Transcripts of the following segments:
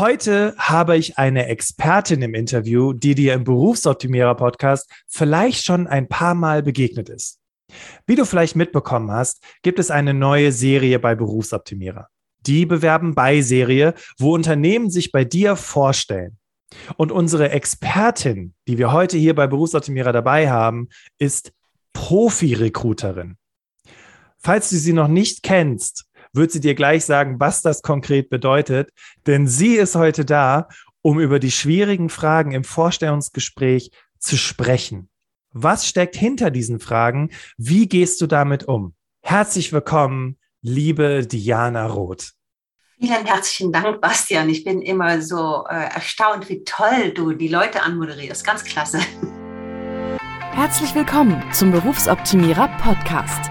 Heute habe ich eine Expertin im Interview, die dir im Berufsoptimierer Podcast vielleicht schon ein paar Mal begegnet ist. Wie du vielleicht mitbekommen hast, gibt es eine neue Serie bei Berufsoptimierer. Die Bewerben bei Serie, wo Unternehmen sich bei dir vorstellen. Und unsere Expertin, die wir heute hier bei Berufsoptimierer dabei haben, ist Profi-Recruiterin. Falls du sie noch nicht kennst, wird sie dir gleich sagen, was das konkret bedeutet, denn sie ist heute da, um über die schwierigen Fragen im Vorstellungsgespräch zu sprechen. Was steckt hinter diesen Fragen? Wie gehst du damit um? Herzlich willkommen, liebe Diana Roth. Vielen herzlichen Dank, Bastian. Ich bin immer so äh, erstaunt, wie toll du die Leute anmoderierst. Ganz klasse. Herzlich willkommen zum Berufsoptimierer Podcast.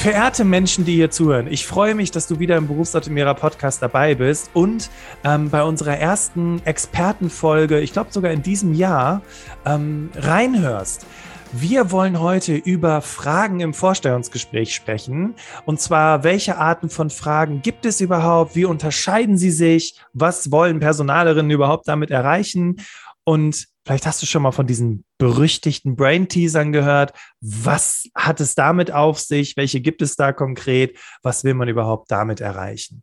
Verehrte Menschen, die hier zuhören, ich freue mich, dass du wieder im Berufsoptimierer Podcast dabei bist und ähm, bei unserer ersten Expertenfolge, ich glaube sogar in diesem Jahr, ähm, reinhörst. Wir wollen heute über Fragen im Vorstellungsgespräch sprechen. Und zwar, welche Arten von Fragen gibt es überhaupt? Wie unterscheiden sie sich? Was wollen Personalerinnen überhaupt damit erreichen? Und Vielleicht hast du schon mal von diesen berüchtigten Brain-Teasern gehört. Was hat es damit auf sich? Welche gibt es da konkret? Was will man überhaupt damit erreichen?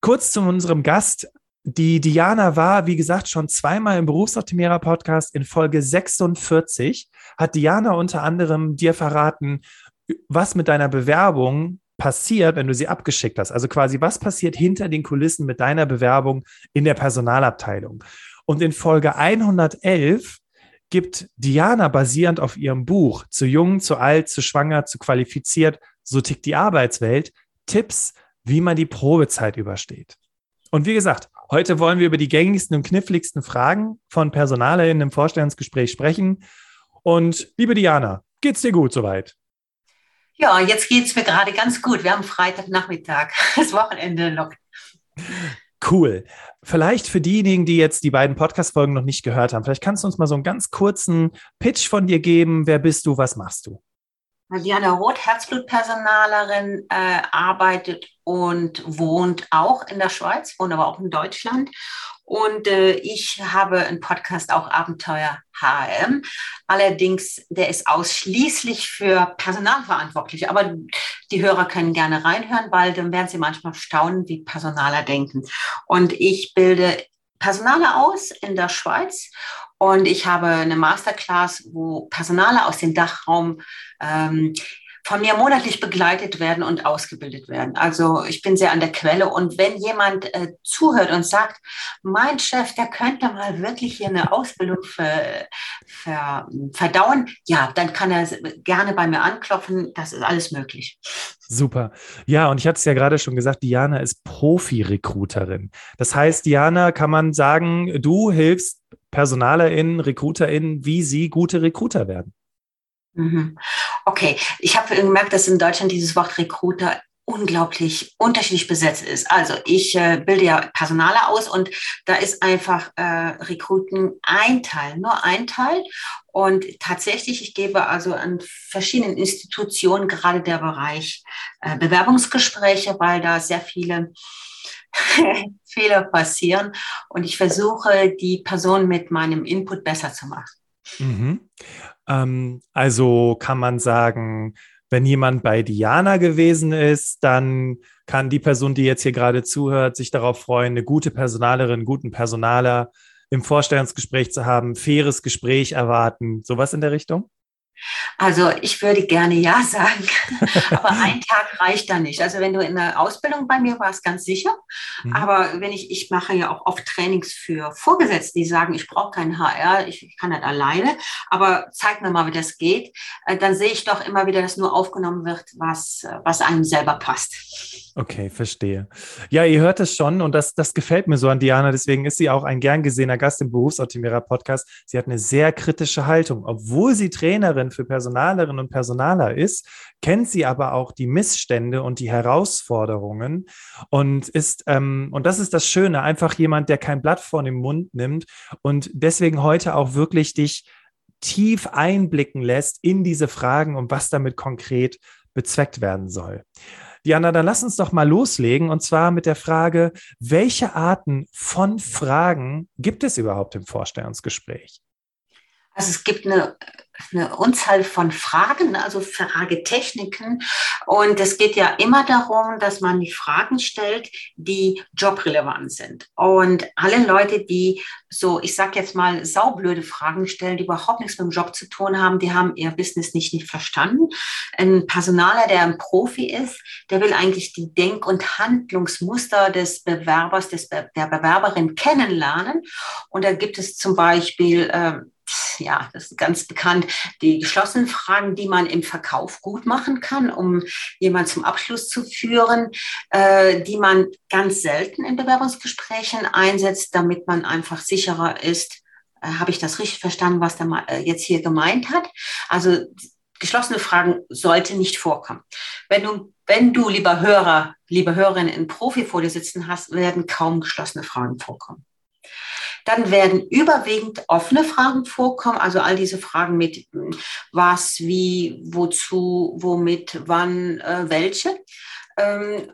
Kurz zu unserem Gast. Die Diana war, wie gesagt, schon zweimal im Berufsoptimierer Podcast in Folge 46. Hat Diana unter anderem dir verraten, was mit deiner Bewerbung passiert, wenn du sie abgeschickt hast. Also quasi, was passiert hinter den Kulissen mit deiner Bewerbung in der Personalabteilung. Und in Folge 111 gibt Diana basierend auf ihrem Buch Zu jung, zu alt, zu schwanger, zu qualifiziert, so tickt die Arbeitswelt, Tipps, wie man die Probezeit übersteht. Und wie gesagt, heute wollen wir über die gängigsten und kniffligsten Fragen von PersonalerInnen im Vorstellungsgespräch sprechen. Und liebe Diana, geht's dir gut soweit? Ja, jetzt geht's mir gerade ganz gut. Wir haben Freitagnachmittag, das Wochenende noch. Cool. Vielleicht für diejenigen, die jetzt die beiden Podcast-Folgen noch nicht gehört haben, vielleicht kannst du uns mal so einen ganz kurzen Pitch von dir geben. Wer bist du? Was machst du? Diana Roth, Herzblutpersonalerin, äh, arbeitet und wohnt auch in der Schweiz, wohnt aber auch in Deutschland und äh, ich habe einen Podcast auch Abenteuer HM. Allerdings, der ist ausschließlich für Personalverantwortliche. Aber die Hörer können gerne reinhören, weil dann werden sie manchmal staunen, wie Personaler denken. Und ich bilde Personale aus in der Schweiz und ich habe eine Masterclass, wo Personale aus dem Dachraum ähm, von mir monatlich begleitet werden und ausgebildet werden. Also ich bin sehr an der Quelle. Und wenn jemand äh, zuhört und sagt, mein Chef, der könnte mal wirklich hier eine Ausbildung ver, ver, verdauen, ja, dann kann er gerne bei mir anklopfen. Das ist alles möglich. Super. Ja, und ich hatte es ja gerade schon gesagt, Diana ist Profi-Recruiterin. Das heißt, Diana, kann man sagen, du hilfst PersonalerInnen, RecruiterInnen, wie sie gute Recruiter werden. Mhm. Okay, ich habe gemerkt, dass in Deutschland dieses Wort Recruiter unglaublich unterschiedlich besetzt ist. Also ich äh, bilde ja Personale aus und da ist einfach äh, Rekruten ein Teil, nur ein Teil. Und tatsächlich, ich gebe also an verschiedenen Institutionen gerade der Bereich äh, Bewerbungsgespräche, weil da sehr viele Fehler passieren und ich versuche, die Person mit meinem Input besser zu machen. Mhm. Ähm, also kann man sagen, wenn jemand bei Diana gewesen ist, dann kann die Person, die jetzt hier gerade zuhört, sich darauf freuen, eine gute Personalerin, guten Personaler im Vorstellungsgespräch zu haben, faires Gespräch erwarten, sowas in der Richtung? Also ich würde gerne ja sagen, aber ein Tag reicht da nicht. Also wenn du in der Ausbildung bei mir warst, ganz sicher. Mhm. Aber wenn ich, ich mache ja auch oft Trainings für Vorgesetzte, die sagen, ich brauche keinen HR, ich kann das alleine, aber zeig mir mal, wie das geht. Äh, dann sehe ich doch immer wieder, dass nur aufgenommen wird, was, was einem selber passt. Okay, verstehe. Ja, ihr hört es schon und das, das gefällt mir so an Diana. Deswegen ist sie auch ein gern gesehener Gast im Berufsoptimierer Podcast. Sie hat eine sehr kritische Haltung. Obwohl sie Trainerin für Personalerinnen und Personaler ist, kennt sie aber auch die Missstände und die Herausforderungen und ist, ähm, und das ist das Schöne, einfach jemand, der kein Blatt vor den Mund nimmt und deswegen heute auch wirklich dich tief einblicken lässt in diese Fragen und was damit konkret bezweckt werden soll. Diana, dann lass uns doch mal loslegen und zwar mit der Frage, welche Arten von Fragen gibt es überhaupt im Vorstellungsgespräch? Also es gibt eine eine Unzahl von Fragen, also Fragetechniken. Und es geht ja immer darum, dass man die Fragen stellt, die jobrelevant sind. Und alle Leute, die so, ich sag jetzt mal, saublöde Fragen stellen, die überhaupt nichts mit dem Job zu tun haben, die haben ihr Business nicht, nicht verstanden. Ein Personaler, der ein Profi ist, der will eigentlich die Denk- und Handlungsmuster des Bewerbers, des der Bewerberin kennenlernen. Und da gibt es zum Beispiel, äh, ja, das ist ganz bekannt, die geschlossenen Fragen, die man im Verkauf gut machen kann, um jemanden zum Abschluss zu führen, äh, die man ganz selten in Bewerbungsgesprächen einsetzt, damit man einfach sicherer ist, äh, habe ich das richtig verstanden, was der äh, jetzt hier gemeint hat? Also geschlossene Fragen sollte nicht vorkommen. Wenn du, wenn du, lieber Hörer, liebe Hörerin, in Profi vor dir sitzen hast, werden kaum geschlossene Fragen vorkommen. Dann werden überwiegend offene Fragen vorkommen, also all diese Fragen mit was, wie, wozu, womit, wann, äh, welche. Ähm,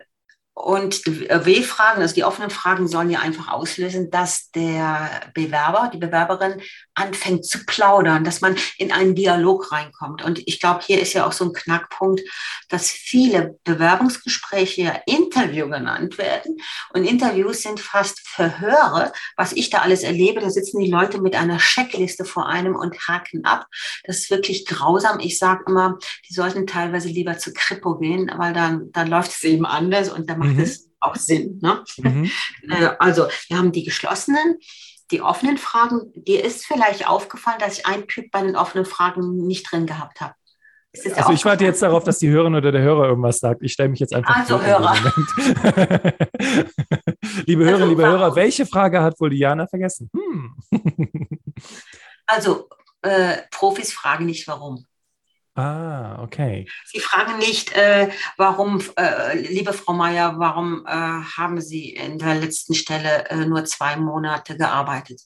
und W-Fragen, also die offenen Fragen sollen ja einfach auslösen, dass der Bewerber, die Bewerberin anfängt zu plaudern, dass man in einen Dialog reinkommt. Und ich glaube, hier ist ja auch so ein Knackpunkt, dass viele Bewerbungsgespräche ja Interview genannt werden. Und Interviews sind fast Verhöre. Was ich da alles erlebe, da sitzen die Leute mit einer Checkliste vor einem und haken ab. Das ist wirklich grausam. Ich sage immer, die sollten teilweise lieber zu Kripo gehen, weil dann, dann läuft es eben anders und dann macht mhm. es auch Sinn. Ne? Mhm. Äh, also wir haben die geschlossenen, die offenen Fragen. Dir ist vielleicht aufgefallen, dass ich einen Typ bei den offenen Fragen nicht drin gehabt habe. Also ich warte jetzt darauf, dass die Hörerin oder der Hörer irgendwas sagt. Ich stelle mich jetzt einfach also Hörer. liebe also, Hörer, liebe Hörer, welche Frage hat wohl Diana vergessen? Hm. also äh, Profis fragen nicht warum. Ah, okay. Sie fragen nicht, äh, warum, äh, liebe Frau Meier, warum äh, haben Sie in der letzten Stelle äh, nur zwei Monate gearbeitet?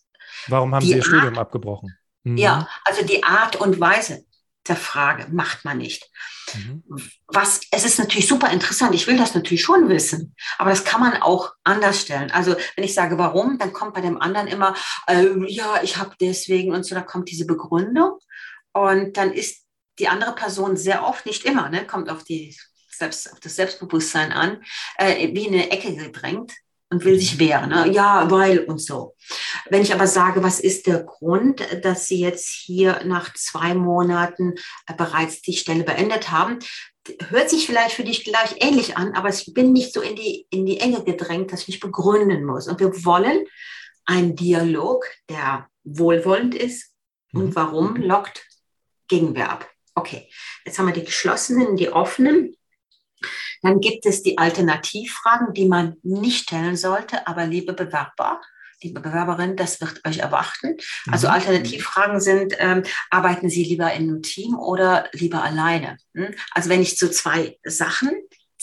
Warum haben die Sie Ihr Art, Studium abgebrochen? Mhm. Ja, also die Art und Weise der Frage macht man nicht. Mhm. Was, es ist natürlich super interessant. Ich will das natürlich schon wissen, aber das kann man auch anders stellen. Also wenn ich sage, warum, dann kommt bei dem anderen immer, äh, ja, ich habe deswegen und so, da kommt diese Begründung und dann ist die andere Person sehr oft, nicht immer, ne, kommt auf, die Selbst, auf das Selbstbewusstsein an, äh, wie in eine Ecke gedrängt und will sich wehren. Ne? Ja, weil und so. Wenn ich aber sage, was ist der Grund, dass Sie jetzt hier nach zwei Monaten äh, bereits die Stelle beendet haben, hört sich vielleicht für dich gleich ähnlich an, aber ich bin nicht so in die, in die Enge gedrängt, dass ich mich begründen muss. Und wir wollen einen Dialog, der wohlwollend ist. Und mhm. warum lockt Gegenwehr ab? Okay, jetzt haben wir die geschlossenen, die offenen. Dann gibt es die Alternativfragen, die man nicht stellen sollte, aber liebe Bewerber, liebe Bewerberin, das wird euch erwarten. Also mhm. Alternativfragen sind, ähm, arbeiten Sie lieber in einem Team oder lieber alleine? Hm? Also wenn ich zu zwei Sachen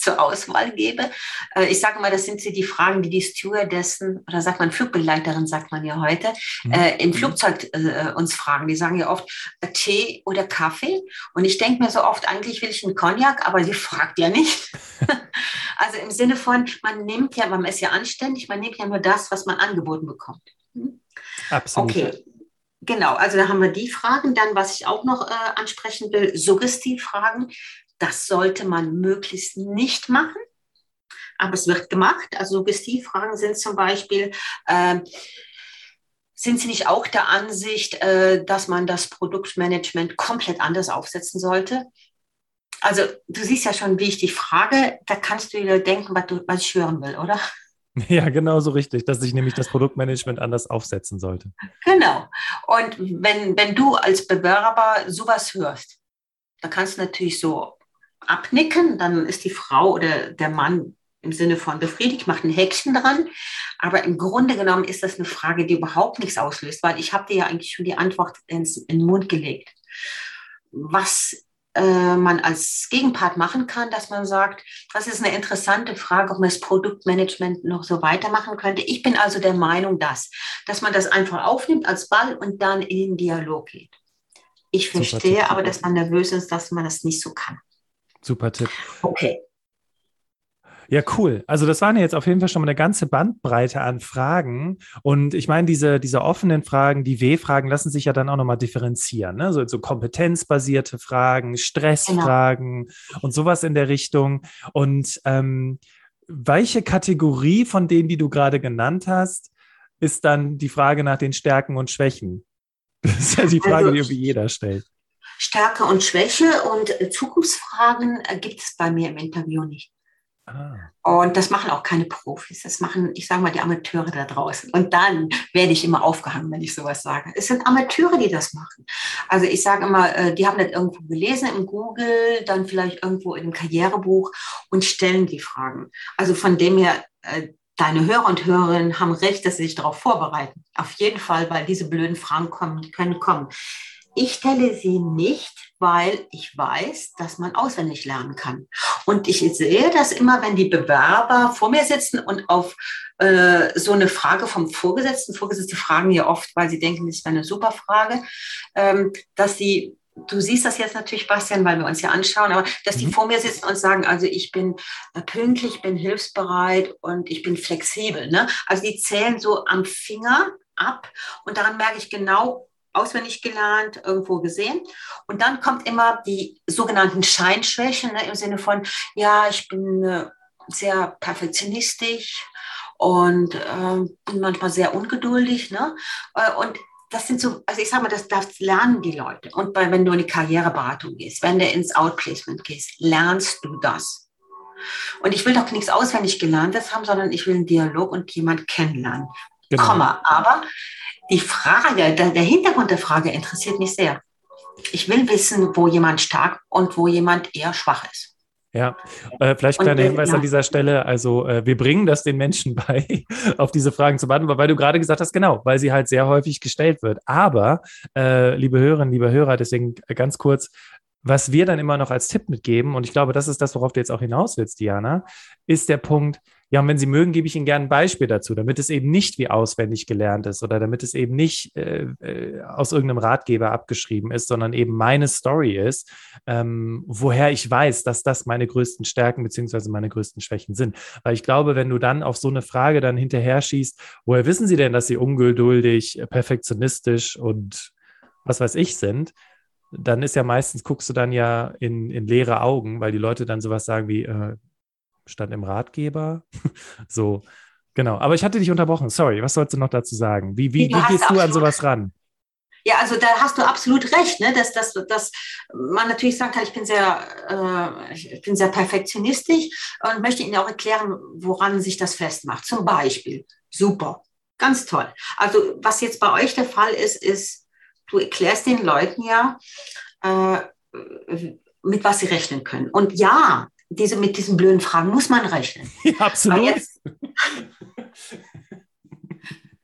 zur Auswahl gebe. Äh, ich sage mal, das sind die Fragen, die die Stewardessen oder sagt man Flugbegleiterin, sagt man ja heute, mhm. Äh, im mhm. Flugzeug äh, uns fragen. Die sagen ja oft Tee oder Kaffee. Und ich denke mir so oft, eigentlich will ich einen Cognac, aber sie fragt ja nicht. also im Sinne von, man nimmt ja, man ist ja anständig, man nimmt ja nur das, was man angeboten bekommt. Hm? Absolut. Okay. Genau, also da haben wir die Fragen. Dann, was ich auch noch äh, ansprechen will, Suggestivfragen. Das sollte man möglichst nicht machen, aber es wird gemacht. Also Suggestivfragen sind zum Beispiel, äh, sind Sie nicht auch der Ansicht, äh, dass man das Produktmanagement komplett anders aufsetzen sollte? Also du siehst ja schon, wie ich dich frage, da kannst du wieder denken, was, du, was ich hören will, oder? Ja, genau so richtig, dass ich nämlich das Produktmanagement anders aufsetzen sollte. Genau. Und wenn, wenn du als Bewerber sowas hörst, da kannst du natürlich so abnicken, dann ist die Frau oder der Mann im Sinne von befriedigt, macht ein Häkchen dran. Aber im Grunde genommen ist das eine Frage, die überhaupt nichts auslöst, weil ich habe dir ja eigentlich schon die Antwort ins, in den Mund gelegt. Was äh, man als Gegenpart machen kann, dass man sagt, das ist eine interessante Frage, ob man das Produktmanagement noch so weitermachen könnte. Ich bin also der Meinung, dass, dass man das einfach aufnimmt als Ball und dann in den Dialog geht. Ich verstehe aber, dass man nervös ist, dass man das nicht so kann. Super Tipp. Okay. Ja, cool. Also das waren jetzt auf jeden Fall schon mal eine ganze Bandbreite an Fragen. Und ich meine, diese, diese offenen Fragen, die W-Fragen, lassen sich ja dann auch nochmal differenzieren. Ne? So, so kompetenzbasierte Fragen, Stressfragen genau. und sowas in der Richtung. Und ähm, welche Kategorie von denen, die du gerade genannt hast, ist dann die Frage nach den Stärken und Schwächen? Das ist ja die Frage, also, die irgendwie jeder stellt. Stärke und Schwäche und Zukunftsfragen äh, gibt es bei mir im Interview nicht. Ah. Und das machen auch keine Profis. Das machen, ich sage mal, die Amateure da draußen. Und dann werde ich immer aufgehangen, wenn ich sowas sage. Es sind Amateure, die das machen. Also ich sage immer, äh, die haben das irgendwo gelesen im Google, dann vielleicht irgendwo in einem Karrierebuch und stellen die Fragen. Also von dem her, äh, deine Hörer und Hörerinnen haben recht, dass sie sich darauf vorbereiten. Auf jeden Fall, weil diese blöden Fragen kommen, können kommen. Ich stelle sie nicht, weil ich weiß, dass man auswendig lernen kann. Und ich sehe das immer, wenn die Bewerber vor mir sitzen und auf äh, so eine Frage vom Vorgesetzten, Vorgesetzte fragen ja oft, weil sie denken, das wäre eine super Frage, ähm, dass sie du siehst das jetzt natürlich, Bastian, weil wir uns ja anschauen, aber dass die mhm. vor mir sitzen und sagen, also ich bin äh, pünktlich, bin hilfsbereit und ich bin flexibel. Ne? Also die zählen so am Finger ab und daran merke ich genau, auswendig gelernt, irgendwo gesehen. Und dann kommt immer die sogenannten Scheinschwächen ne, im Sinne von, ja, ich bin äh, sehr perfektionistisch und äh, bin manchmal sehr ungeduldig. Ne? Äh, und das sind so, also ich sage mal, das, das lernen die Leute. Und bei, wenn du in die Karriereberatung gehst, wenn du ins Outplacement gehst, lernst du das. Und ich will doch nichts auswendig gelerntes haben, sondern ich will einen Dialog und jemand kennenlernen. Genau. Komma. Aber die Frage, der, der Hintergrund der Frage interessiert mich sehr. Ich will wissen, wo jemand stark und wo jemand eher schwach ist. Ja, äh, vielleicht kleiner und, Hinweis ja. an dieser Stelle. Also wir bringen das den Menschen bei, auf diese Fragen zu beantworten, weil du gerade gesagt hast, genau, weil sie halt sehr häufig gestellt wird. Aber, äh, liebe Hörerinnen, liebe Hörer, deswegen ganz kurz, was wir dann immer noch als Tipp mitgeben, und ich glaube, das ist das, worauf du jetzt auch hinaus willst, Diana, ist der Punkt, ja, und wenn Sie mögen, gebe ich Ihnen gerne ein Beispiel dazu, damit es eben nicht wie auswendig gelernt ist oder damit es eben nicht äh, äh, aus irgendeinem Ratgeber abgeschrieben ist, sondern eben meine Story ist, ähm, woher ich weiß, dass das meine größten Stärken beziehungsweise meine größten Schwächen sind. Weil ich glaube, wenn du dann auf so eine Frage dann hinterher schießt, woher wissen Sie denn, dass Sie ungeduldig, perfektionistisch und was weiß ich sind, dann ist ja meistens, guckst du dann ja in, in leere Augen, weil die Leute dann sowas sagen wie, äh, stand im Ratgeber. so, genau. Aber ich hatte dich unterbrochen. Sorry, was sollst du noch dazu sagen? Wie, wie, wie gehst du an sowas ran? Ja, also da hast du absolut recht, ne? dass, dass, dass man natürlich sagen kann, ich bin sehr, äh, ich bin sehr perfektionistisch und möchte Ihnen auch erklären, woran sich das festmacht. Zum Beispiel, super, ganz toll. Also was jetzt bei euch der Fall ist, ist, du erklärst den Leuten ja, äh, mit was sie rechnen können. Und ja, diese, mit diesen blöden Fragen muss man rechnen. Ja, absolut. Jetzt,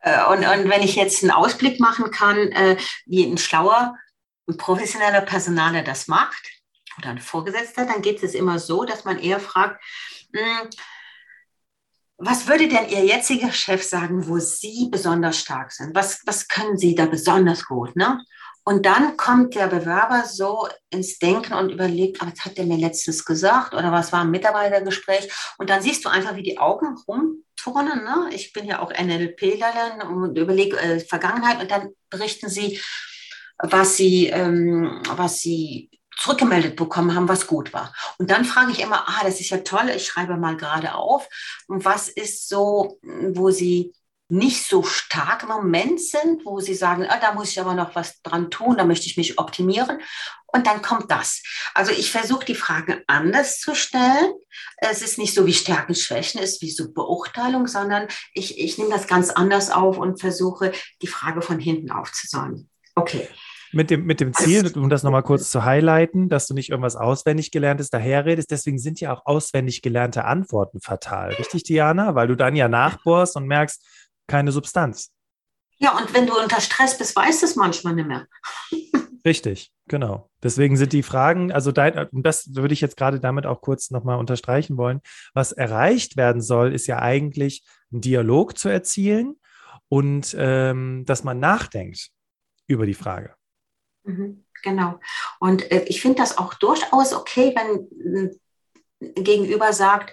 äh, und, und wenn ich jetzt einen Ausblick machen kann, äh, wie ein schlauer und professioneller Personaler das macht, oder ein Vorgesetzter, dann geht es immer so, dass man eher fragt, mh, hm, was würde denn Ihr jetziger Chef sagen, wo Sie besonders stark sind? Was, was können Sie da besonders gut? Ne? Und dann kommt der Bewerber so ins Denken und überlegt, was hat der mir letztens gesagt oder was war im Mitarbeitergespräch? Und dann siehst du einfach, wie die Augen rumturnen. Ne? Ich bin ja auch NLP-Lerin und überlege äh, Vergangenheit und dann berichten sie, was sie, ähm, was sie zurückgemeldet bekommen haben, was gut war. Und dann frage ich immer, ah, das ist ja toll, ich schreibe mal gerade auf. Und was ist so, wo sie nicht so stark im Moment sind, wo sie sagen, ah, da muss ich aber noch was dran tun, da möchte ich mich optimieren. Und dann kommt das. Also ich versuche die Fragen anders zu stellen. Es ist nicht so wie Stärken, Schwächen, es ist wie so Beurteilung, sondern ich, ich nehme das ganz anders auf und versuche, die Frage von hinten aufzusäumen. Okay. Mit dem, mit dem Ziel, um das nochmal kurz zu highlighten, dass du nicht irgendwas auswendig gelerntes daherredest. Deswegen sind ja auch auswendig gelernte Antworten fatal. Richtig, Diana? Weil du dann ja nachbohrst und merkst, keine Substanz. Ja, und wenn du unter Stress bist, weißt du es manchmal nicht mehr. Richtig, genau. Deswegen sind die Fragen, also dein, und das würde ich jetzt gerade damit auch kurz nochmal unterstreichen wollen, was erreicht werden soll, ist ja eigentlich einen Dialog zu erzielen und ähm, dass man nachdenkt über die Frage. Mhm, genau. Und äh, ich finde das auch durchaus okay, wenn ein Gegenüber sagt,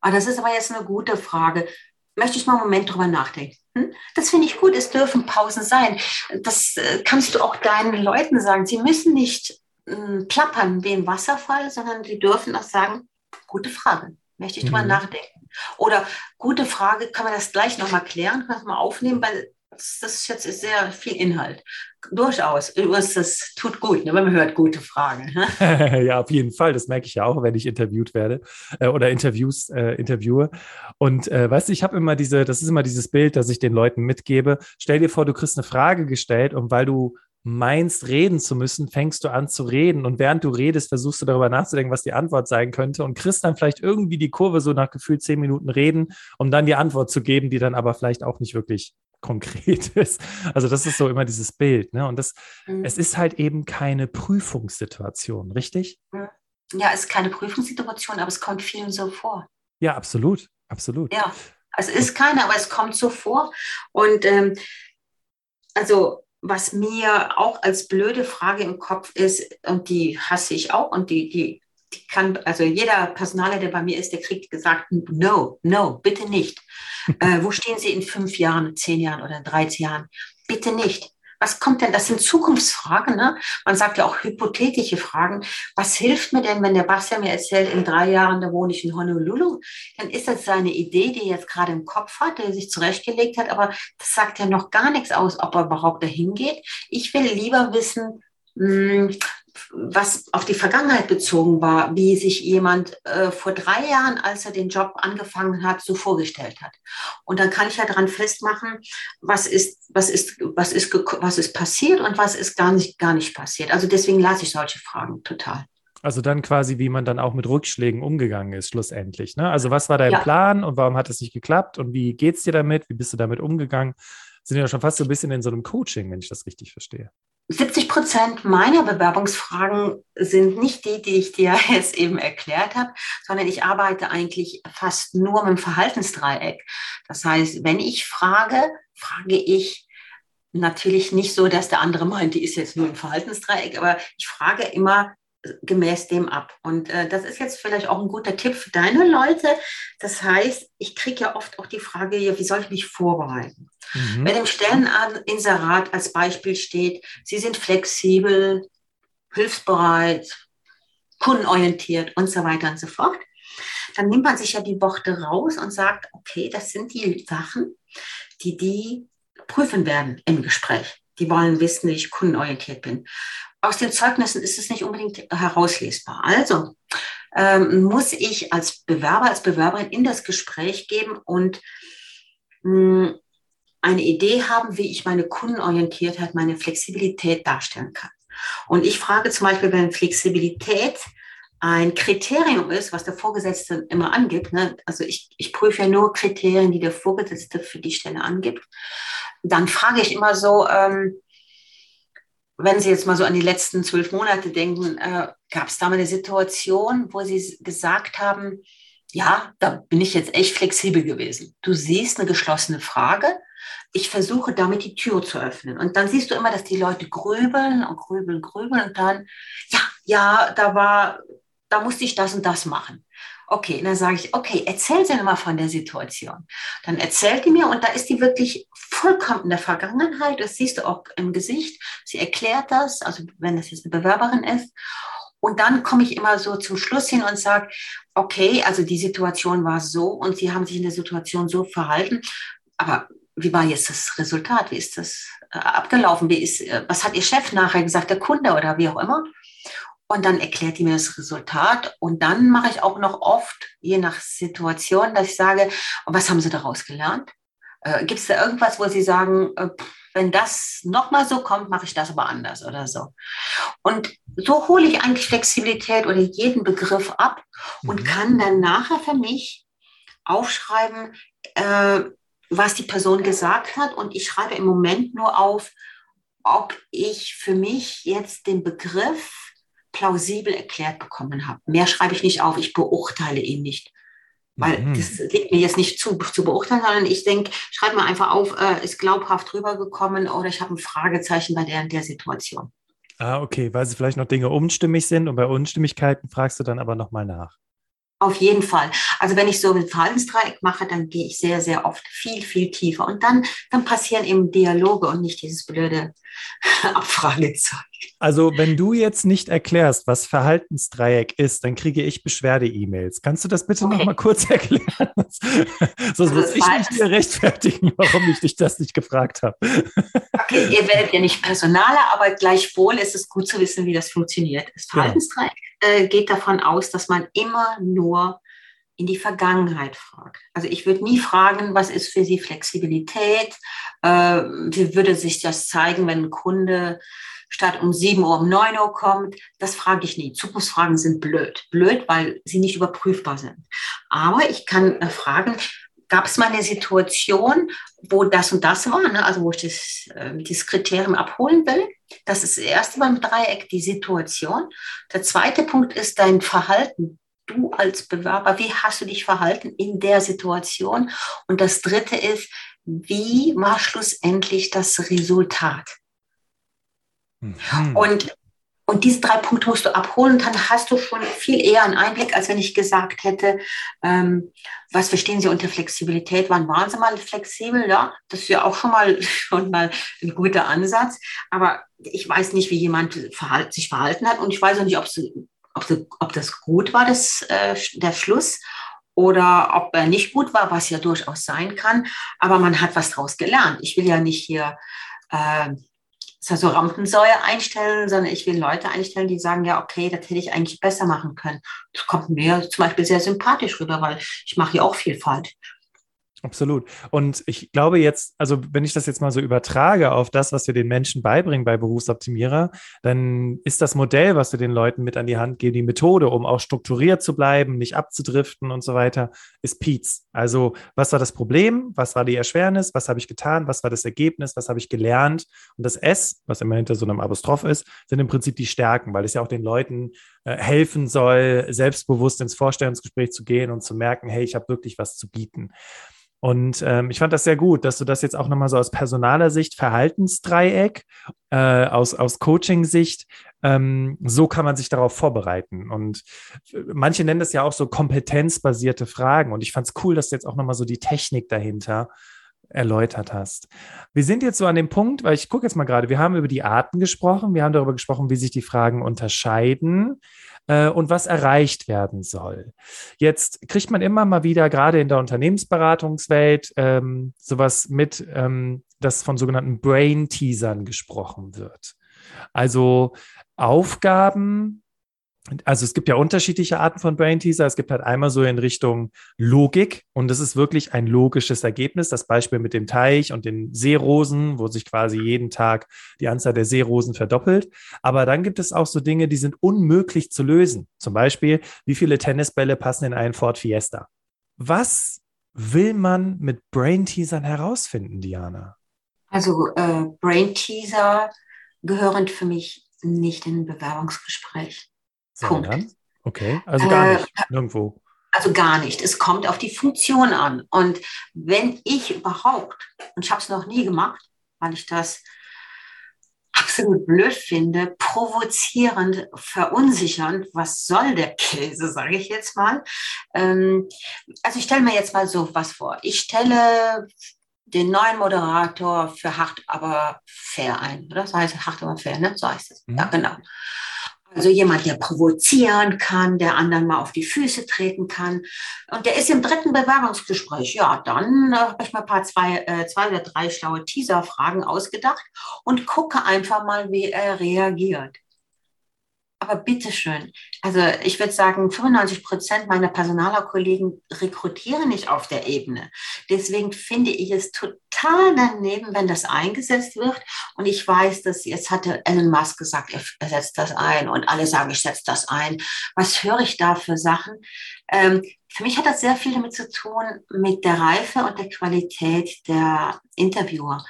ah, das ist aber jetzt eine gute Frage möchte ich mal einen Moment drüber nachdenken. Hm? Das finde ich gut. Es dürfen Pausen sein. Das äh, kannst du auch deinen Leuten sagen. Sie müssen nicht äh, plappern wie im Wasserfall, sondern sie dürfen auch sagen, gute Frage. Möchte ich drüber mhm. nachdenken. Oder gute Frage, kann man das gleich nochmal klären, kann man mal aufnehmen, weil das, ist jetzt sehr viel Inhalt. Durchaus. Das tut gut, ne, wenn man hört gute Fragen. Ne? ja, auf jeden Fall. Das merke ich ja auch, wenn ich interviewt werde äh, oder Interviews äh, interviewe. Und äh, weißt du, ich habe immer diese, das ist immer dieses Bild, das ich den Leuten mitgebe. Stell dir vor, du kriegst eine Frage gestellt und weil du meinst, reden zu müssen, fängst du an zu reden. Und während du redest, versuchst du darüber nachzudenken, was die Antwort sein könnte und kriegst dann vielleicht irgendwie die Kurve so nach gefühlt zehn Minuten reden, um dann die Antwort zu geben, die dann aber vielleicht auch nicht wirklich konkret ist. Also das ist so immer dieses Bild. Ne? Und das, mhm. es ist halt eben keine Prüfungssituation, richtig? Ja, es ist keine Prüfungssituation, aber es kommt vielen so vor. Ja, absolut, absolut. Ja, es ist keine, aber es kommt so vor. Und ähm, also was mir auch als blöde Frage im Kopf ist, und die hasse ich auch, und die, die die kann, also jeder Personaler, der bei mir ist, der kriegt gesagt, no, no, bitte nicht. äh, wo stehen Sie in fünf Jahren, zehn Jahren oder 13 Jahren? Bitte nicht. Was kommt denn? Das sind Zukunftsfragen. Ne? Man sagt ja auch hypothetische Fragen. Was hilft mir denn, wenn der Bastian mir erzählt, in drei Jahren, da wohne ich in Honolulu? Dann ist das seine Idee, die er jetzt gerade im Kopf hat, die er sich zurechtgelegt hat. Aber das sagt ja noch gar nichts aus, ob er überhaupt dahin geht. Ich will lieber wissen, hm, was auf die Vergangenheit bezogen war, wie sich jemand äh, vor drei Jahren, als er den Job angefangen hat, so vorgestellt hat. Und dann kann ich ja daran festmachen, was ist, was ist, was ist, was ist passiert und was ist gar nicht, gar nicht passiert. Also deswegen lasse ich solche Fragen total. Also dann quasi, wie man dann auch mit Rückschlägen umgegangen ist, schlussendlich. Ne? Also was war dein ja. Plan und warum hat es nicht geklappt und wie geht es dir damit? Wie bist du damit umgegangen? Sind ja schon fast so ein bisschen in so einem Coaching, wenn ich das richtig verstehe. 70 Prozent meiner Bewerbungsfragen sind nicht die, die ich dir jetzt eben erklärt habe, sondern ich arbeite eigentlich fast nur mit dem Verhaltensdreieck. Das heißt, wenn ich frage, frage ich natürlich nicht so, dass der andere meint, die ist jetzt nur im Verhaltensdreieck, aber ich frage immer gemäß dem ab. Und äh, das ist jetzt vielleicht auch ein guter Tipp für deine Leute. Das heißt, ich kriege ja oft auch die Frage, ja, wie soll ich mich vorbereiten? Mhm. Wenn im Stelleninserat als Beispiel steht, Sie sind flexibel, hilfsbereit, kundenorientiert und so weiter und so fort, dann nimmt man sich ja die Worte raus und sagt, okay, das sind die Sachen, die die prüfen werden im Gespräch. Die wollen wissen, wie ich kundenorientiert bin. Aus den Zeugnissen ist es nicht unbedingt herauslesbar. Also ähm, muss ich als Bewerber, als Bewerberin in das Gespräch geben und mh, hm, eine Idee haben, wie ich meine Kundenorientiertheit, meine Flexibilität darstellen kann. Und ich frage zum Beispiel, wenn Flexibilität ein Kriterium ist, was der Vorgesetzte immer angibt, ne? also ich, ich prüfe ja nur Kriterien, die der Vorgesetzte für die Stelle angibt, dann frage ich immer so, ähm, wenn Sie jetzt mal so an die letzten zwölf Monate denken, äh, gab es da mal eine Situation, wo Sie gesagt haben, ja, da bin ich jetzt echt flexibel gewesen. Du siehst eine geschlossene Frage ich versuche damit die Tür zu öffnen. Und dann siehst du immer, dass die Leute grübeln und grübeln, grübeln und dann, ja, ja, da war, da musste ich das und das machen. Okay, dann sage ich, okay, erzähl sie mal von der Situation. Dann erzählt die mir und da ist die wirklich vollkommen in der Vergangenheit. Das siehst du auch im Gesicht. Sie erklärt das, also wenn das jetzt eine Bewerberin ist. Und dann komme ich immer so zum Schluss hin und sage, okay, also die Situation war so und Sie haben sich in der Situation so verhalten. Aber wie war jetzt das Resultat? Wie ist das äh, abgelaufen? Wie ist, äh, was hat Ihr Chef nachher gesagt, der Kunde oder wie auch immer? Und dann erklärt die mir das Resultat. Und dann mache ich auch noch oft, je nach Situation, dass ich sage, was haben Sie daraus gelernt? Äh, Gibt es da irgendwas, wo Sie sagen, äh, wenn das nochmal so kommt, mache ich das aber anders oder so. Und so hole ich eigentlich Flexibilität oder jeden Begriff ab und mhm. kann dann nachher für mich aufschreiben, äh, was die Person gesagt hat. Und ich schreibe im Moment nur auf, ob ich für mich jetzt den Begriff plausibel erklärt bekommen habe. Mehr schreibe ich nicht auf, ich beurteile ihn nicht. Weil mhm. das liegt mir jetzt nicht zu, zu beurteilen, sondern ich denke, schreib mal einfach auf, äh, ist glaubhaft rübergekommen oder ich habe ein Fragezeichen bei der der Situation. Ah, okay, weil sie vielleicht noch Dinge unstimmig sind und bei Unstimmigkeiten fragst du dann aber nochmal nach. Auf jeden Fall. Also wenn ich so ein Verhaltensdreieck mache, dann gehe ich sehr, sehr oft viel, viel tiefer. Und dann, dann passieren eben Dialoge und nicht dieses blöde Abfragezeug. Also wenn du jetzt nicht erklärst, was Verhaltensdreieck ist, dann kriege ich Beschwerde-E-Mails. Kannst du das bitte okay. noch mal kurz erklären? Sonst also muss ich mich hier rechtfertigen, warum ich dich das nicht gefragt habe. Okay, ihr werdet ja nicht Personaler, aber gleichwohl ist es gut zu wissen, wie das funktioniert. Das genau. Verhaltensdreieck äh, geht davon aus, dass man immer nur in die Vergangenheit fragt. Also ich würde nie fragen, was ist für Sie Flexibilität? Äh, wie würde sich das zeigen, wenn ein Kunde statt um 7 Uhr um 9 Uhr kommt? Das frage ich nie. Zukunftsfragen sind blöd. Blöd, weil sie nicht überprüfbar sind. Aber ich kann äh, fragen, gab es mal eine Situation, wo das und das war, ne? also wo ich das, äh, dieses Kriterium abholen will. Das ist das erste beim Dreieck, die Situation. Der zweite Punkt ist dein Verhalten. Du als Bewerber, wie hast du dich verhalten in der Situation? Und das dritte ist, wie war schlussendlich das Resultat? Mhm. Und und diese drei Punkte musst du abholen, dann hast du schon viel eher einen Einblick, als wenn ich gesagt hätte, ähm, was verstehen Sie unter Flexibilität? Wann waren Sie mal flexibel? Ja, das ist ja auch schon mal, schon mal ein guter Ansatz. Aber ich weiß nicht, wie jemand verhalt, sich verhalten hat und ich weiß auch nicht, ob, sie, ob, ob das gut war, das, äh, der Schluss oder ob er nicht gut war, was ja durchaus sein kann. Aber man hat was daraus gelernt. Ich will ja nicht hier äh, so Rampensäue einstellen, sondern ich will Leute einstellen, die sagen, ja, okay, das hätte ich eigentlich besser machen können. Das kommt mir zum Beispiel sehr sympathisch rüber, weil ich mache ja auch Vielfalt. Absolut. Und ich glaube jetzt, also wenn ich das jetzt mal so übertrage auf das, was wir den Menschen beibringen bei Berufsoptimierer, dann ist das Modell, was wir den Leuten mit an die Hand geben, die Methode, um auch strukturiert zu bleiben, nicht abzudriften und so weiter, ist PEATS. Also was war das Problem? Was war die Erschwernis? Was habe ich getan? Was war das Ergebnis? Was habe ich gelernt? Und das S, was immer hinter so einem Apostroph ist, sind im Prinzip die Stärken, weil es ja auch den Leuten äh, helfen soll, selbstbewusst ins Vorstellungsgespräch zu gehen und zu merken, hey, ich habe wirklich was zu bieten. Und ähm, ich fand das sehr gut, dass du das jetzt auch nochmal so aus personaler Sicht, Verhaltensdreieck, äh, aus, aus Coaching-Sicht, ähm, so kann man sich darauf vorbereiten. Und äh, manche nennen das ja auch so kompetenzbasierte Fragen. Und ich fand es cool, dass du jetzt auch nochmal so die Technik dahinter erläutert hast. Wir sind jetzt so an dem Punkt, weil ich gucke jetzt mal gerade, wir haben über die Arten gesprochen, wir haben darüber gesprochen, wie sich die Fragen unterscheiden äh, und was erreicht werden soll. Jetzt kriegt man immer mal wieder, gerade in der Unternehmensberatungswelt, ähm, sowas mit, ähm, dass von sogenannten Brain-Teasern gesprochen wird. Also Aufgaben, also es gibt ja unterschiedliche Arten von Brain Teaser. Es gibt halt einmal so in Richtung Logik und das ist wirklich ein logisches Ergebnis. Das Beispiel mit dem Teich und den Seerosen, wo sich quasi jeden Tag die Anzahl der Seerosen verdoppelt. Aber dann gibt es auch so Dinge, die sind unmöglich zu lösen. Zum Beispiel, wie viele Tennisbälle passen in einen Ford Fiesta? Was will man mit Brain Teasern herausfinden, Diana? Also äh, Brain Teaser gehören für mich nicht in ein Bewerbungsgespräch. Punkt. Okay, also gar äh, nicht, äh, nirgendwo. Also gar nicht. Es kommt auf die Funktion an. Und wenn ich überhaupt, und ich habe es noch nie gemacht, weil ich das absolut blöd finde, provozierend, verunsichernd, was soll der Käse, sage ich jetzt mal. Ähm, also ich stelle mir jetzt mal so was vor. Ich stelle den neuen Moderator für hart aber fair ein. Oder? Das heißt hart aber fair, ne? So heißt es. Mhm. Ja, genau. Also jemand, der provozieren kann, der anderen mal auf die Füße treten kann. Und der ist im dritten Bewerbungsgespräch. Ja, dann äh, habe ich mal ein paar zwei, äh, zwei oder drei schlaue Teaser-Fragen ausgedacht und gucke einfach mal, wie er reagiert. Aber bitteschön, also ich würde sagen, 95 Prozent meiner Personalerkollegen rekrutieren nicht auf der Ebene. Deswegen finde ich es total daneben, wenn das eingesetzt wird. Und ich weiß, dass jetzt hatte Elon Musk gesagt, er setzt das ein und alle sagen, ich setze das ein. Was höre ich da für Sachen? Ähm, für mich hat das sehr viel damit zu tun, mit der Reife und der Qualität der Interviewer.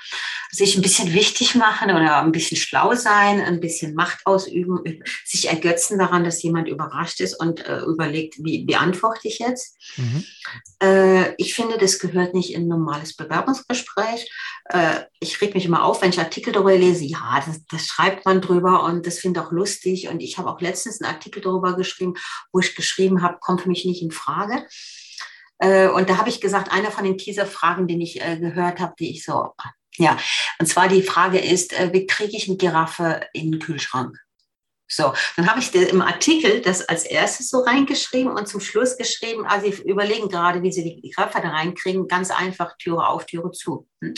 Sich ein bisschen wichtig machen oder ein bisschen schlau sein, ein bisschen Macht ausüben, sich ergötzen daran, dass jemand überrascht ist und äh, überlegt, wie beantworte ich jetzt. Mhm. Äh, ich finde, das gehört nicht in ein normales Bewerbungsgespräch. Äh, ich reg mich immer auf, wenn ich Artikel darüber lese. Ja, das, das schreibt man drüber und das finde ich auch lustig. Und ich habe auch letztens einen Artikel darüber geschrieben, wo ich geschrieben habe, kommt für mich nicht in Frage. Äh, und da habe ich gesagt, eine von den Teaser-Fragen, die ich äh, gehört habe, die ich so, ja, und zwar die Frage ist, äh, wie kriege ich eine Giraffe in den Kühlschrank? So, dann habe ich im Artikel das als erstes so reingeschrieben und zum Schluss geschrieben, also sie überlegen gerade, wie sie die Giraffe da reinkriegen, ganz einfach Türe auf, Türe zu. Hm?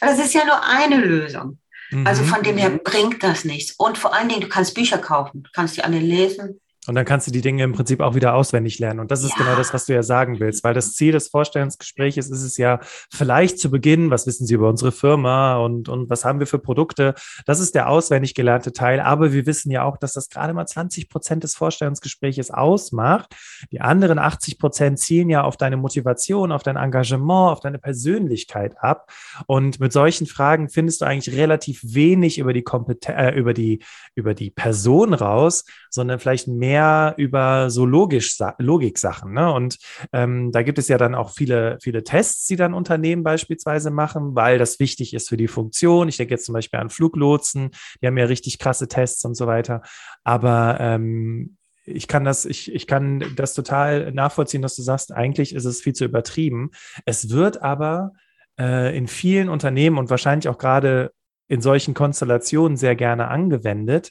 Das ist ja nur eine Lösung. Also mhm. von dem her bringt das nichts. Und vor allen Dingen, du kannst Bücher kaufen, du kannst die alle lesen, und dann kannst du die Dinge im Prinzip auch wieder auswendig lernen. Und das ist ja. genau das, was du ja sagen willst, weil das Ziel des Vorstellungsgesprächs ist es ja vielleicht zu Beginn, was wissen Sie über unsere Firma und, und was haben wir für Produkte? Das ist der auswendig gelernte Teil. Aber wir wissen ja auch, dass das gerade mal 20 Prozent des Vorstellungsgespräches ausmacht. Die anderen 80 Prozent zielen ja auf deine Motivation, auf dein Engagement, auf deine Persönlichkeit ab. Und mit solchen Fragen findest du eigentlich relativ wenig über die Kompetenz, äh, über die, über die Person raus, sondern vielleicht mehr über so logisch, Logik-Sachen. Ne? Und ähm, da gibt es ja dann auch viele, viele Tests, die dann Unternehmen beispielsweise machen, weil das wichtig ist für die Funktion. Ich denke jetzt zum Beispiel an Fluglotsen, die haben ja richtig krasse Tests und so weiter. Aber ähm, ich kann das, ich, ich kann das total nachvollziehen, dass du sagst, eigentlich ist es viel zu übertrieben. Es wird aber äh, in vielen Unternehmen und wahrscheinlich auch gerade in solchen Konstellationen sehr gerne angewendet.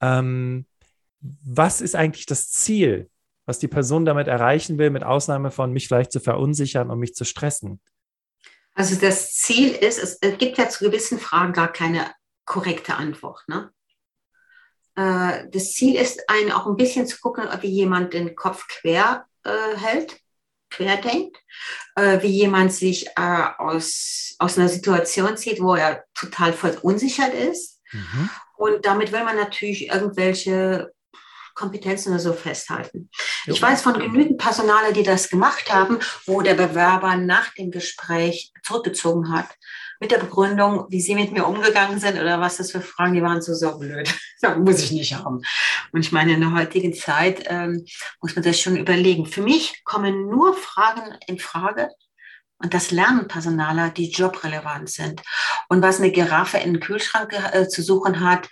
Ähm, was ist eigentlich das Ziel, was die Person damit erreichen will, mit Ausnahme von mich vielleicht zu verunsichern und mich zu stressen? Also das Ziel ist, es gibt ja zu gewissen Fragen gar keine korrekte Antwort. Ne? Äh, das Ziel ist, einen auch ein bisschen zu gucken, wie jemand den Kopf quer äh, hält, quer denkt, äh, wie jemand sich aus, aus einer Situation zieht, wo er total verunsichert ist. Mhm. Und damit will man natürlich irgendwelche Kompetenzen oder so festhalten. Jo. Ich weiß von genügend Personale, die das gemacht haben, wo der Bewerber nach dem Gespräch zurückgezogen hat mit der Begründung, wie sie mit mir umgegangen sind oder was das für Fragen, die waren so, so blöd. Das muss ich nicht haben. Und ich meine, in der heutigen Zeit ähm, muss man das schon überlegen. Für mich kommen nur Fragen in Frage, und das lernen Personaler, die jobrelevant sind. Und was eine Giraffe in den Kühlschrank äh, zu suchen hat,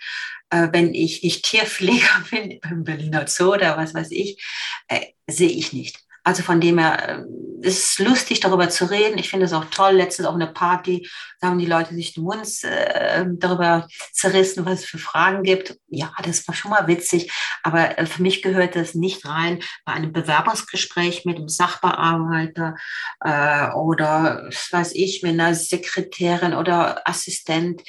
äh, wenn ich nicht Tierpfleger bin, im Berliner Zoo oder was weiß ich, äh, sehe ich nicht. Also von dem her äh, ist lustig, darüber zu reden. Ich finde es auch toll. Letztens auf einer Party, da haben die Leute sich den Mund äh, darüber zerrissen, was es für Fragen gibt. Ja, das war schon mal witzig. Aber äh, für mich gehört das nicht rein bei einem Bewerbungsgespräch mit einem Sachbearbeiter äh, oder, was weiß ich, mit einer Sekretärin oder Assistent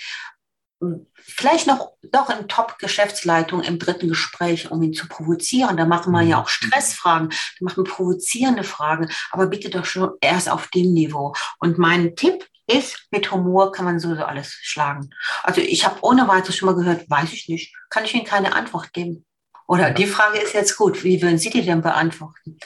vielleicht noch doch in Top-Geschäftsleitung im dritten Gespräch, um ihn zu provozieren. Da machen wir ja mhm. auch Stressfragen, da machen provozierende Fragen, aber bitte doch schon erst auf dem Niveau. Und mein Tipp ist, mit Humor kann man sowieso alles schlagen. Also ich habe ohne weiteres schon mal gehört, weiß ich nicht, kann ich Ihnen keine Antwort geben. Oder die Frage ist jetzt gut, wie würden Sie die denn beantworten?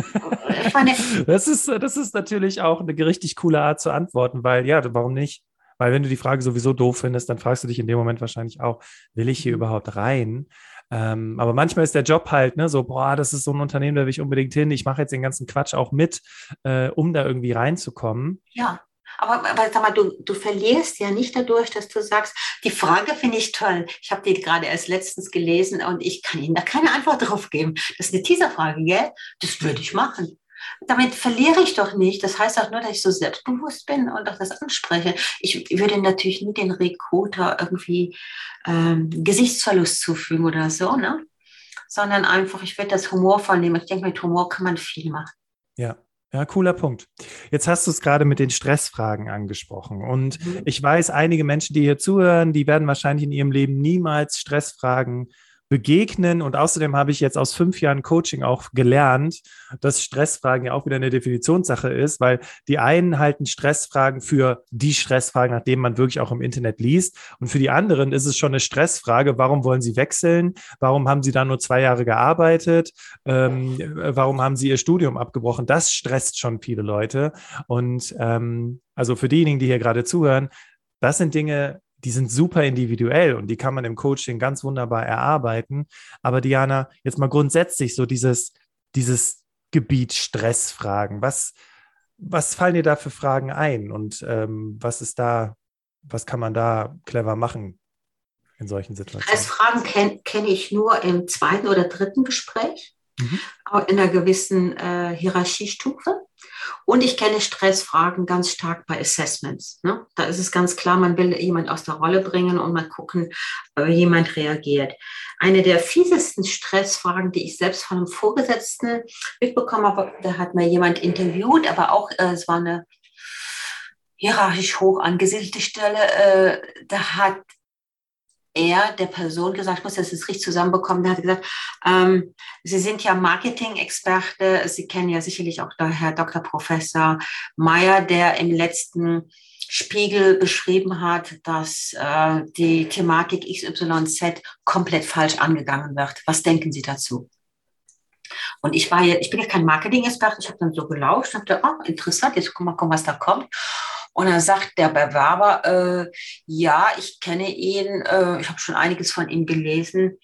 Meine, das, ist, das ist natürlich auch eine richtig coole Art zu antworten, weil ja, warum nicht? Weil wenn du die Frage sowieso doof findest, dann fragst du dich in dem Moment wahrscheinlich auch, will ich hier mhm. überhaupt rein? Ähm, aber manchmal ist der Job halt, ne, so, boah, das ist so ein Unternehmen, da will ich unbedingt hin. Ich mache jetzt den ganzen Quatsch auch mit, äh, um da irgendwie reinzukommen. Ja. Aber, aber sag mal, du, du verlierst ja nicht dadurch, dass du sagst, die Frage finde ich toll. Ich habe die gerade erst letztens gelesen und ich kann Ihnen da keine Antwort drauf geben. Das ist eine Teaserfrage, gell? Das würde ich machen damit verliere ich doch nicht. Das heißt auch nur, dass ich so selbstbewusst bin und auch das anspreche. Ich würde natürlich nie den Recruiter irgendwie ähm, Gesichtsverlust zufügen oder so, ne? sondern einfach, ich werde das humorvoll nehmen. Ich denke, mit Humor kann man viel machen. Ja. Ja, cooler Punkt. Jetzt hast du es gerade mit den Stressfragen angesprochen. Und mhm. ich weiß, einige Menschen, die hier zuhören, die werden wahrscheinlich in ihrem Leben niemals Stressfragen begegnen. Und außerdem habe ich jetzt aus fünf Jahren Coaching auch gelernt, dass Stressfragen ja auch wieder eine Definitionssache ist, weil die einen halten Stressfragen für die Stressfragen, nachdem man wirklich auch im Internet liest. Und für die anderen ist es schon eine Stressfrage, warum wollen sie wechseln? Warum haben sie da nur zwei Jahre gearbeitet? Ähm, warum haben sie ihr Studium abgebrochen? Das stresst schon viele Leute. Und ähm, also für diejenigen, die hier gerade zuhören, das sind Dinge, die sind super individuell und die kann man im Coaching ganz wunderbar erarbeiten. Aber Diana, jetzt mal grundsätzlich so dieses, dieses Gebiet Stressfragen. Was, was fallen dir da für Fragen ein und ähm, was ist da, was kann man da clever machen in solchen Situationen? Stressfragen kenne kenn ich nur im zweiten oder dritten Gespräch, mhm. in einer gewissen äh, Hierarchiestufe. Und ich kenne Stressfragen ganz stark bei Assessments. Ne? Da ist es ganz klar, man will jemand aus der Rolle bringen und mal gucken, wie jemand reagiert. Eine der fiesesten Stressfragen, die ich selbst von einem Vorgesetzten mitbekommen habe, da hat mir jemand interviewt, aber auch, äh, es war eine hierarchisch hoch angesiedelte Stelle, äh, da hat er der Person gesagt, ich muss das jetzt richtig zusammenbekommen, der hat gesagt, ähm, Sie sind ja Marketing-Experte, Sie kennen ja sicherlich auch der Herr Dr. Professor Meyer, der im letzten Spiegel beschrieben hat, dass äh, die Thematik XYZ komplett falsch angegangen wird. Was denken Sie dazu? Und ich war ja, ich bin ja kein Marketing-Experte, ich habe dann so gelauscht und dachte, oh, interessant, jetzt guck mal, guck, was da kommt. Und dann sagt der Bewerber, äh, ja, ich kenne ihn, äh, ich habe schon einiges von ihm gelesen.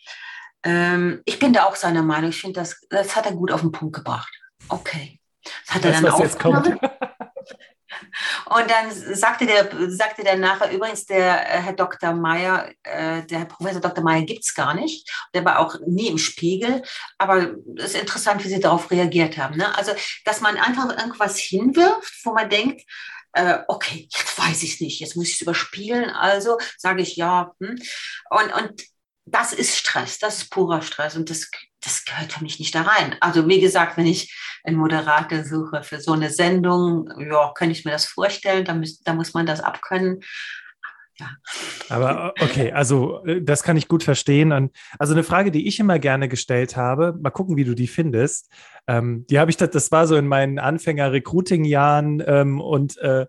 Ähm, ich bin da auch seiner Meinung. Ich finde, das, das hat er gut auf den Punkt gebracht. Okay. Das hat er dann aufgenommen. Und dann sagte der, sagte der nachher, übrigens, der äh, Herr Dr. Meyer, äh, der Herr Professor Dr. Meyer gibt es gar nicht. Der war auch nie im Spiegel. Aber es ist interessant, wie Sie darauf reagiert haben. Ne? Also, dass man einfach irgendwas hinwirft, wo man denkt, äh, okay, jetzt weiß ich es nicht, jetzt muss ich es überspielen, also sage ich ja. Hm. Und, und das ist Stress, das ist purer Stress und das, das gehört für mich nicht da rein. Also wie gesagt, wenn ich einen Moderator suche für so eine Sendung, ja, kann ich mir das vorstellen, da, müß, da muss man das abkönnen. Ja. Aber okay, also äh, das kann ich gut verstehen. Und also eine Frage, die ich immer gerne gestellt habe, mal gucken, wie du die findest. Ähm, die habe ich, das war so in meinen Anfänger-Recruiting-Jahren ähm, und äh,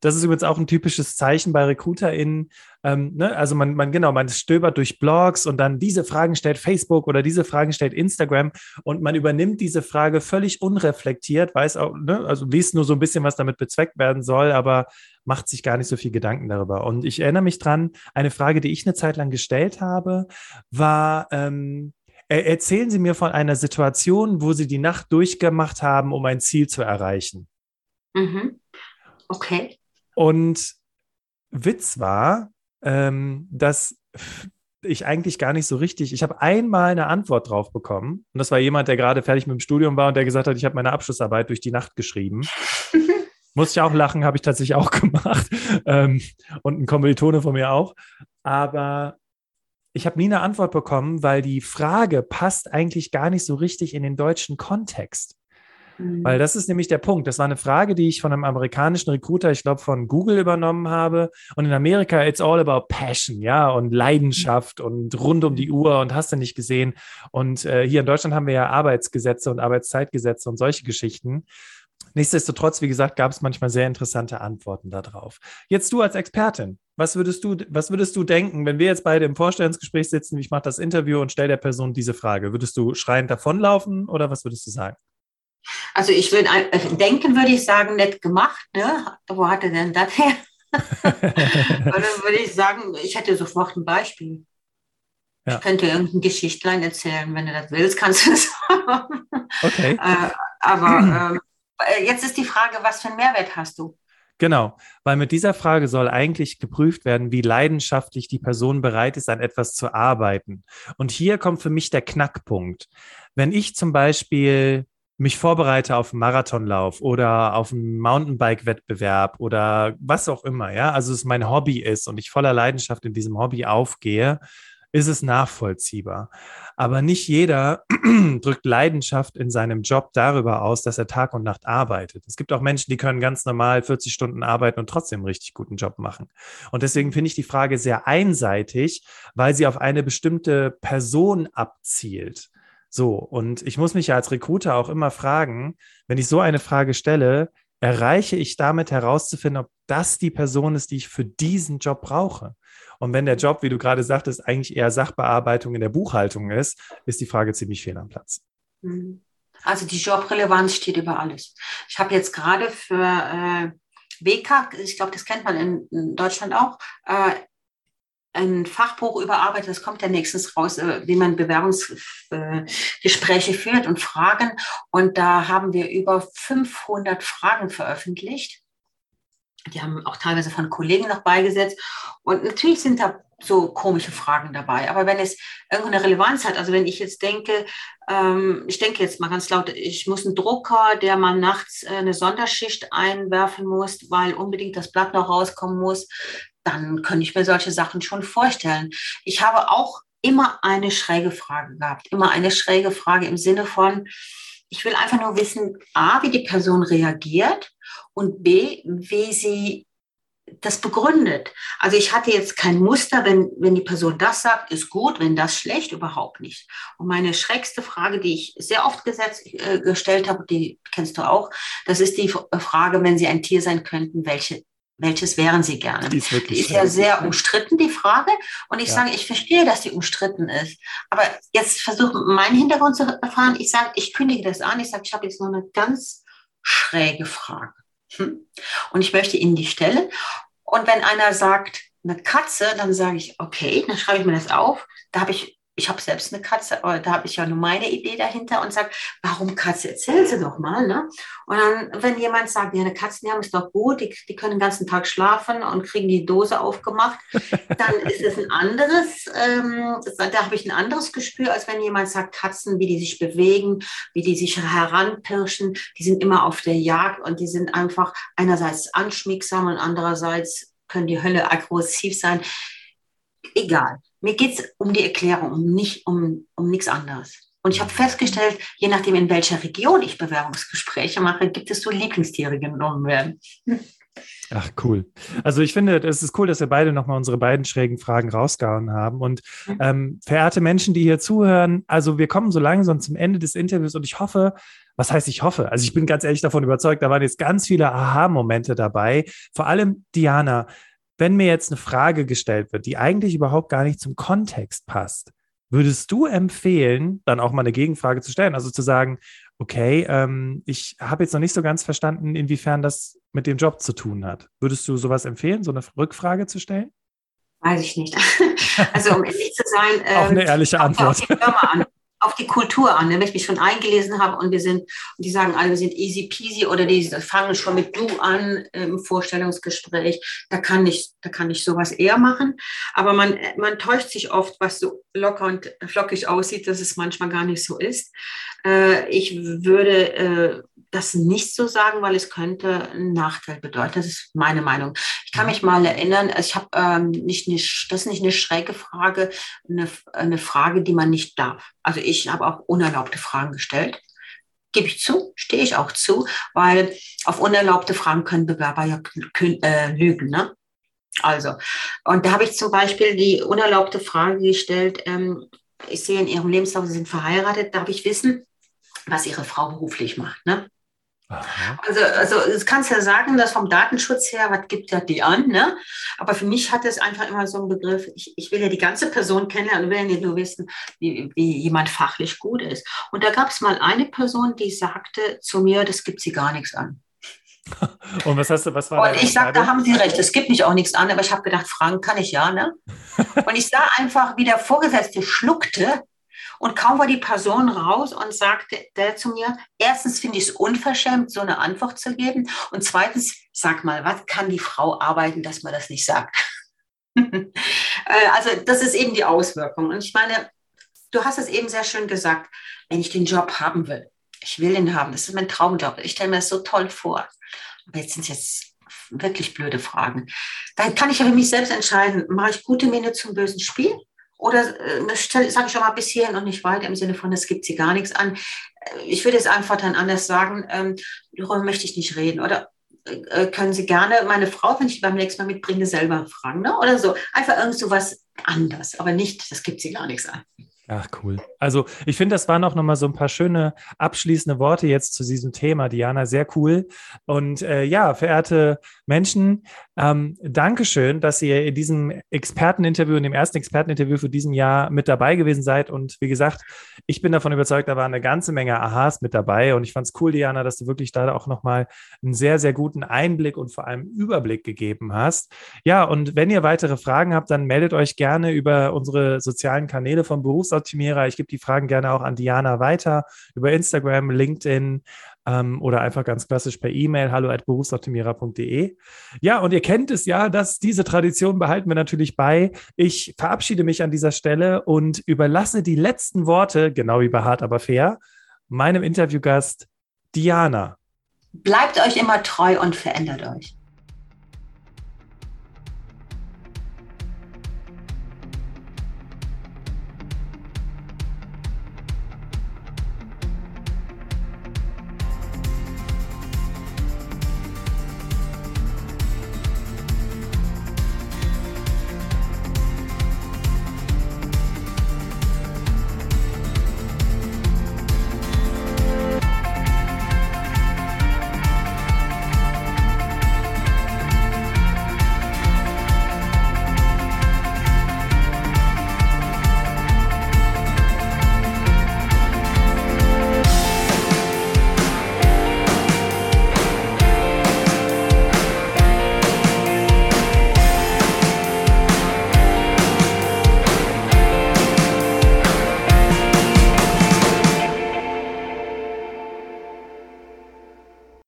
das ist übrigens auch ein typisches Zeichen bei RecruiterInnen. Ähm, ne? Also man, man, genau, man stöbert durch Blogs und dann diese Fragen stellt Facebook oder diese Fragen stellt Instagram und man übernimmt diese Frage völlig unreflektiert, weiß auch, ne? also liest nur so ein bisschen, was damit bezweckt werden soll, aber macht sich gar nicht so viel Gedanken darüber. Und ich erinnere mich dran, eine Frage, die ich eine Zeit lang gestellt habe, war, ähm, erzählen Sie mir von einer Situation, wo Sie die Nacht durchgemacht haben, um ein Ziel zu erreichen. Mhm. Okay. Und Witz war, ähm, dass ich eigentlich gar nicht so richtig, ich habe einmal eine Antwort drauf bekommen. Und das war jemand, der gerade fertig mit dem Studium war und der gesagt hat, ich habe meine Abschlussarbeit durch die Nacht geschrieben. Musste ich auch lachen, habe ich tatsächlich auch gemacht. Ähm, und ein Kommilitone von mir auch. Aber ich habe nie eine Antwort bekommen, weil die Frage passt eigentlich gar nicht so richtig in den deutschen Kontext. Mhm. Weil das ist nämlich der Punkt. Das war eine Frage, die ich von einem amerikanischen Recruiter, ich glaube, von Google übernommen habe. Und in Amerika, it's all about passion, ja, und Leidenschaft und rund um die Uhr und hast du nicht gesehen. Und äh, hier in Deutschland haben wir ja Arbeitsgesetze und Arbeitszeitgesetze und solche Geschichten. Nichtsdestotrotz, wie gesagt, gab es manchmal sehr interessante Antworten darauf. Jetzt du als Expertin, was würdest du, was würdest du denken, wenn wir jetzt beide im Vorstellungsgespräch sitzen, ich mache das Interview und stelle der Person diese Frage? Würdest du schreiend davonlaufen oder was würdest du sagen? Also ich würde äh, denken, würde ich sagen, nett gemacht. Ne? Wo hatte denn das her? Dann würde ich sagen, ich hätte sofort ein Beispiel. Ja. Ich könnte irgendein Geschichtlein erzählen, wenn du das willst, kannst du es. Okay. Äh, aber ähm, äh, jetzt ist die Frage, was für einen Mehrwert hast du? Genau, weil mit dieser Frage soll eigentlich geprüft werden, wie leidenschaftlich die Person bereit ist, an etwas zu arbeiten. Und hier kommt für mich der Knackpunkt. Wenn ich zum Beispiel mich vorbereite auf einen Marathonlauf oder auf einen Mountainbike-Wettbewerb oder was auch immer, ja, also es mein Hobby ist und ich voller Leidenschaft in diesem Hobby aufgehe, ist es nachvollziehbar. Aber nicht jeder drückt Leidenschaft in seinem Job darüber aus, dass er Tag und Nacht arbeitet. Es gibt auch Menschen, die können ganz normal 40 Stunden arbeiten und trotzdem einen richtig guten Job machen. Und deswegen finde ich die Frage sehr einseitig, weil sie auf eine bestimmte Person abzielt. So, und ich muss mich ja als Recruiter auch immer fragen, wenn ich so eine Frage stelle, erreiche ich damit herauszufinden, ob das die Person ist, die ich für diesen Job brauche. Und wenn der Job, wie du gerade sagtest, eigentlich eher Sachbearbeitung in der Buchhaltung ist, ist die Frage ziemlich fehl am Platz. Mhm. Also die Jobrelevanz steht über alles. Ich habe jetzt gerade für äh, WK, ich glaube, das kennt man in, in Deutschland auch, äh, ein Fachbuch überarbeitet, das kommt ja nächstens raus, äh, wie man Bewerbungsgespräche führt und Fragen. Und da haben wir über 500 Fragen veröffentlicht. Die haben auch teilweise von Kollegen noch beigesetzt. Und natürlich sind da so komische Fragen dabei. Aber wenn es irgendeine Relevanz hat, also wenn ich jetzt denke, ähm, ich denke jetzt mal ganz laut, ich muss einen Drucker, der mal nachts äh, eine Sonderschicht einwerfen muss, weil unbedingt das Blatt noch rauskommen muss, dann könnte ich mir solche Sachen schon vorstellen. Ich habe auch immer eine schräge Frage gehabt, immer eine schräge Frage im Sinne von, ich will einfach nur wissen, a, wie die Person reagiert und b, wie sie das begründet. Also ich hatte jetzt kein Muster, wenn, wenn die Person das sagt, ist gut, wenn das schlecht, überhaupt nicht. Und meine schrägste Frage, die ich sehr oft gesetzt, äh, gestellt habe, die kennst du auch, das ist die Frage, wenn Sie ein Tier sein könnten, welche welches wären Sie gerne? Die ist, wirklich die ist ja sehr umstritten, die Frage. Und ich ja. sage, ich verstehe, dass die umstritten ist. Aber jetzt versuche meinen Hintergrund zu erfahren. Ich sage, ich kündige das an. Ich sage, ich habe jetzt nur eine ganz schräge Frage. Hm? Und ich möchte Ihnen die stellen. Und wenn einer sagt, eine Katze, dann sage ich, okay, dann schreibe ich mir das auf. Da habe ich ich habe selbst eine Katze, aber da habe ich ja nur meine Idee dahinter und sage, warum Katze? Erzähl sie doch mal. Ne? Und dann, wenn jemand sagt, ja, eine Katze, die haben es doch gut, die, die können den ganzen Tag schlafen und kriegen die Dose aufgemacht, dann ist es ein anderes, ähm, da habe ich ein anderes Gespür, als wenn jemand sagt, Katzen, wie die sich bewegen, wie die sich heranpirschen, die sind immer auf der Jagd und die sind einfach einerseits anschmiegsam und andererseits können die Hölle aggressiv sein. Egal. Mir geht es um die Erklärung, um, nicht, um, um nichts anderes. Und ich habe festgestellt, je nachdem, in welcher Region ich Bewerbungsgespräche mache, gibt es so Lieblingstiere, genommen werden. Ach, cool. Also ich finde, es ist cool, dass wir beide nochmal unsere beiden schrägen Fragen rausgehauen haben. Und mhm. ähm, verehrte Menschen, die hier zuhören, also wir kommen so langsam zum Ende des Interviews und ich hoffe, was heißt ich hoffe? Also ich bin ganz ehrlich davon überzeugt, da waren jetzt ganz viele Aha-Momente dabei. Vor allem Diana, wenn mir jetzt eine Frage gestellt wird, die eigentlich überhaupt gar nicht zum Kontext passt, würdest du empfehlen, dann auch mal eine Gegenfrage zu stellen? Also zu sagen, okay, ähm, ich habe jetzt noch nicht so ganz verstanden, inwiefern das mit dem Job zu tun hat. Würdest du sowas empfehlen, so eine Rückfrage zu stellen? Weiß ich nicht. also um ehrlich zu sein. Ähm, auch eine ehrliche Antwort. An auf die Kultur an, ne? wenn ich mich schon eingelesen habe und wir sind, und die sagen alle, wir sind easy peasy oder die fangen schon mit du an im Vorstellungsgespräch, da kann ich, da kann ich sowas eher machen. Aber man, man täuscht sich oft, was so locker und flockig aussieht, dass es manchmal gar nicht so ist. Äh, ich würde äh, das nicht so sagen, weil es könnte einen Nachteil bedeuten. Das ist meine Meinung. Ich kann mich mal erinnern, also ich habe ähm, nicht eine, das ist nicht eine schräge Frage, eine, eine Frage, die man nicht darf. Also ich habe auch unerlaubte Fragen gestellt. Gebe ich zu, stehe ich auch zu, weil auf unerlaubte Fragen können Bewerber ja äh, lügen. Ne? Also, und da habe ich zum Beispiel die unerlaubte Frage gestellt, ähm, ich sehe in Ihrem Lebenslauf, Sie sind verheiratet, darf ich wissen, was Ihre Frau beruflich macht. Ne? Also, also es kannst ja sagen, dass vom Datenschutz her, was gibt ja die an, ne? Aber für mich hat es einfach immer so einen Begriff, ich, ich will ja die ganze Person kennenlernen und will ja nicht nur wissen, wie, wie jemand fachlich gut ist. Und da gab es mal eine Person, die sagte zu mir, das gibt sie gar nichts an. Und was hast du, was war Und ich sagte, da haben Sie recht, es gibt mich auch nichts an, aber ich habe gedacht, fragen kann ich ja, ne? und ich sah einfach, wie der Vorgesetzte schluckte und kaum war die Person raus und sagte der zu mir, erstens finde ich es unverschämt, so eine Antwort zu geben. Und zweitens, sag mal, was kann die Frau arbeiten, dass man das nicht sagt? Äh, also das ist eben die Auswirkung. Und ich meine, du hast es eben sehr schön gesagt, wenn ich den Job haben will, ich will den haben, das ist mein Traumjob, ich stelle mir das so toll vor. Jetzt sind es jetzt wirklich blöde Fragen. Dann kann ich ja für mich selbst entscheiden, mache ich gute Miene zum bösen Spiel Oder äh, sage ich schon mal bis hierhin und nicht weiter im Sinne von, es gibt sie gar nichts an. Äh, ich würde es einfach dann anders sagen, ähm, darüber möchte ich nicht reden. Oder äh, können Sie gerne meine Frau, wenn ich beim nächsten Mal mitbringe, selber fragen. Ne? Oder so. Einfach irgend so was anders, aber nicht, das gibt sie gar nichts an. Ach, cool. Also ich finde, das waren auch nochmal so ein paar schöne abschließende Worte jetzt zu diesem Thema, Diana. Sehr cool. Und äh, ja, verehrte Menschen, ähm, Dankeschön, dass ihr in diesem Experteninterview, in dem ersten Experteninterview für diesem Jahr mit dabei gewesen seid. Und wie gesagt, ich bin davon überzeugt, da waren eine ganze Menge Aha's mit dabei. Und ich fand es cool, Diana, dass du wirklich da auch nochmal einen sehr, sehr guten Einblick und vor allem Überblick gegeben hast. Ja, und wenn ihr weitere Fragen habt, dann meldet euch gerne über unsere sozialen Kanäle vom Berufs Berufsoptimierer. Ich gebe die Fragen gerne auch an Diana weiter über Instagram, LinkedIn ähm, oder einfach ganz klassisch per E-Mail hallo at berufsoptimierer.de. Ja, und ihr kennt es ja, dass diese Tradition behalten wir natürlich bei. Ich verabschiede mich an dieser Stelle und überlasse die letzten Worte, genau wie bei Hart aber fair, meinem Interviewgast Diana. Bleibt euch immer treu und verändert euch.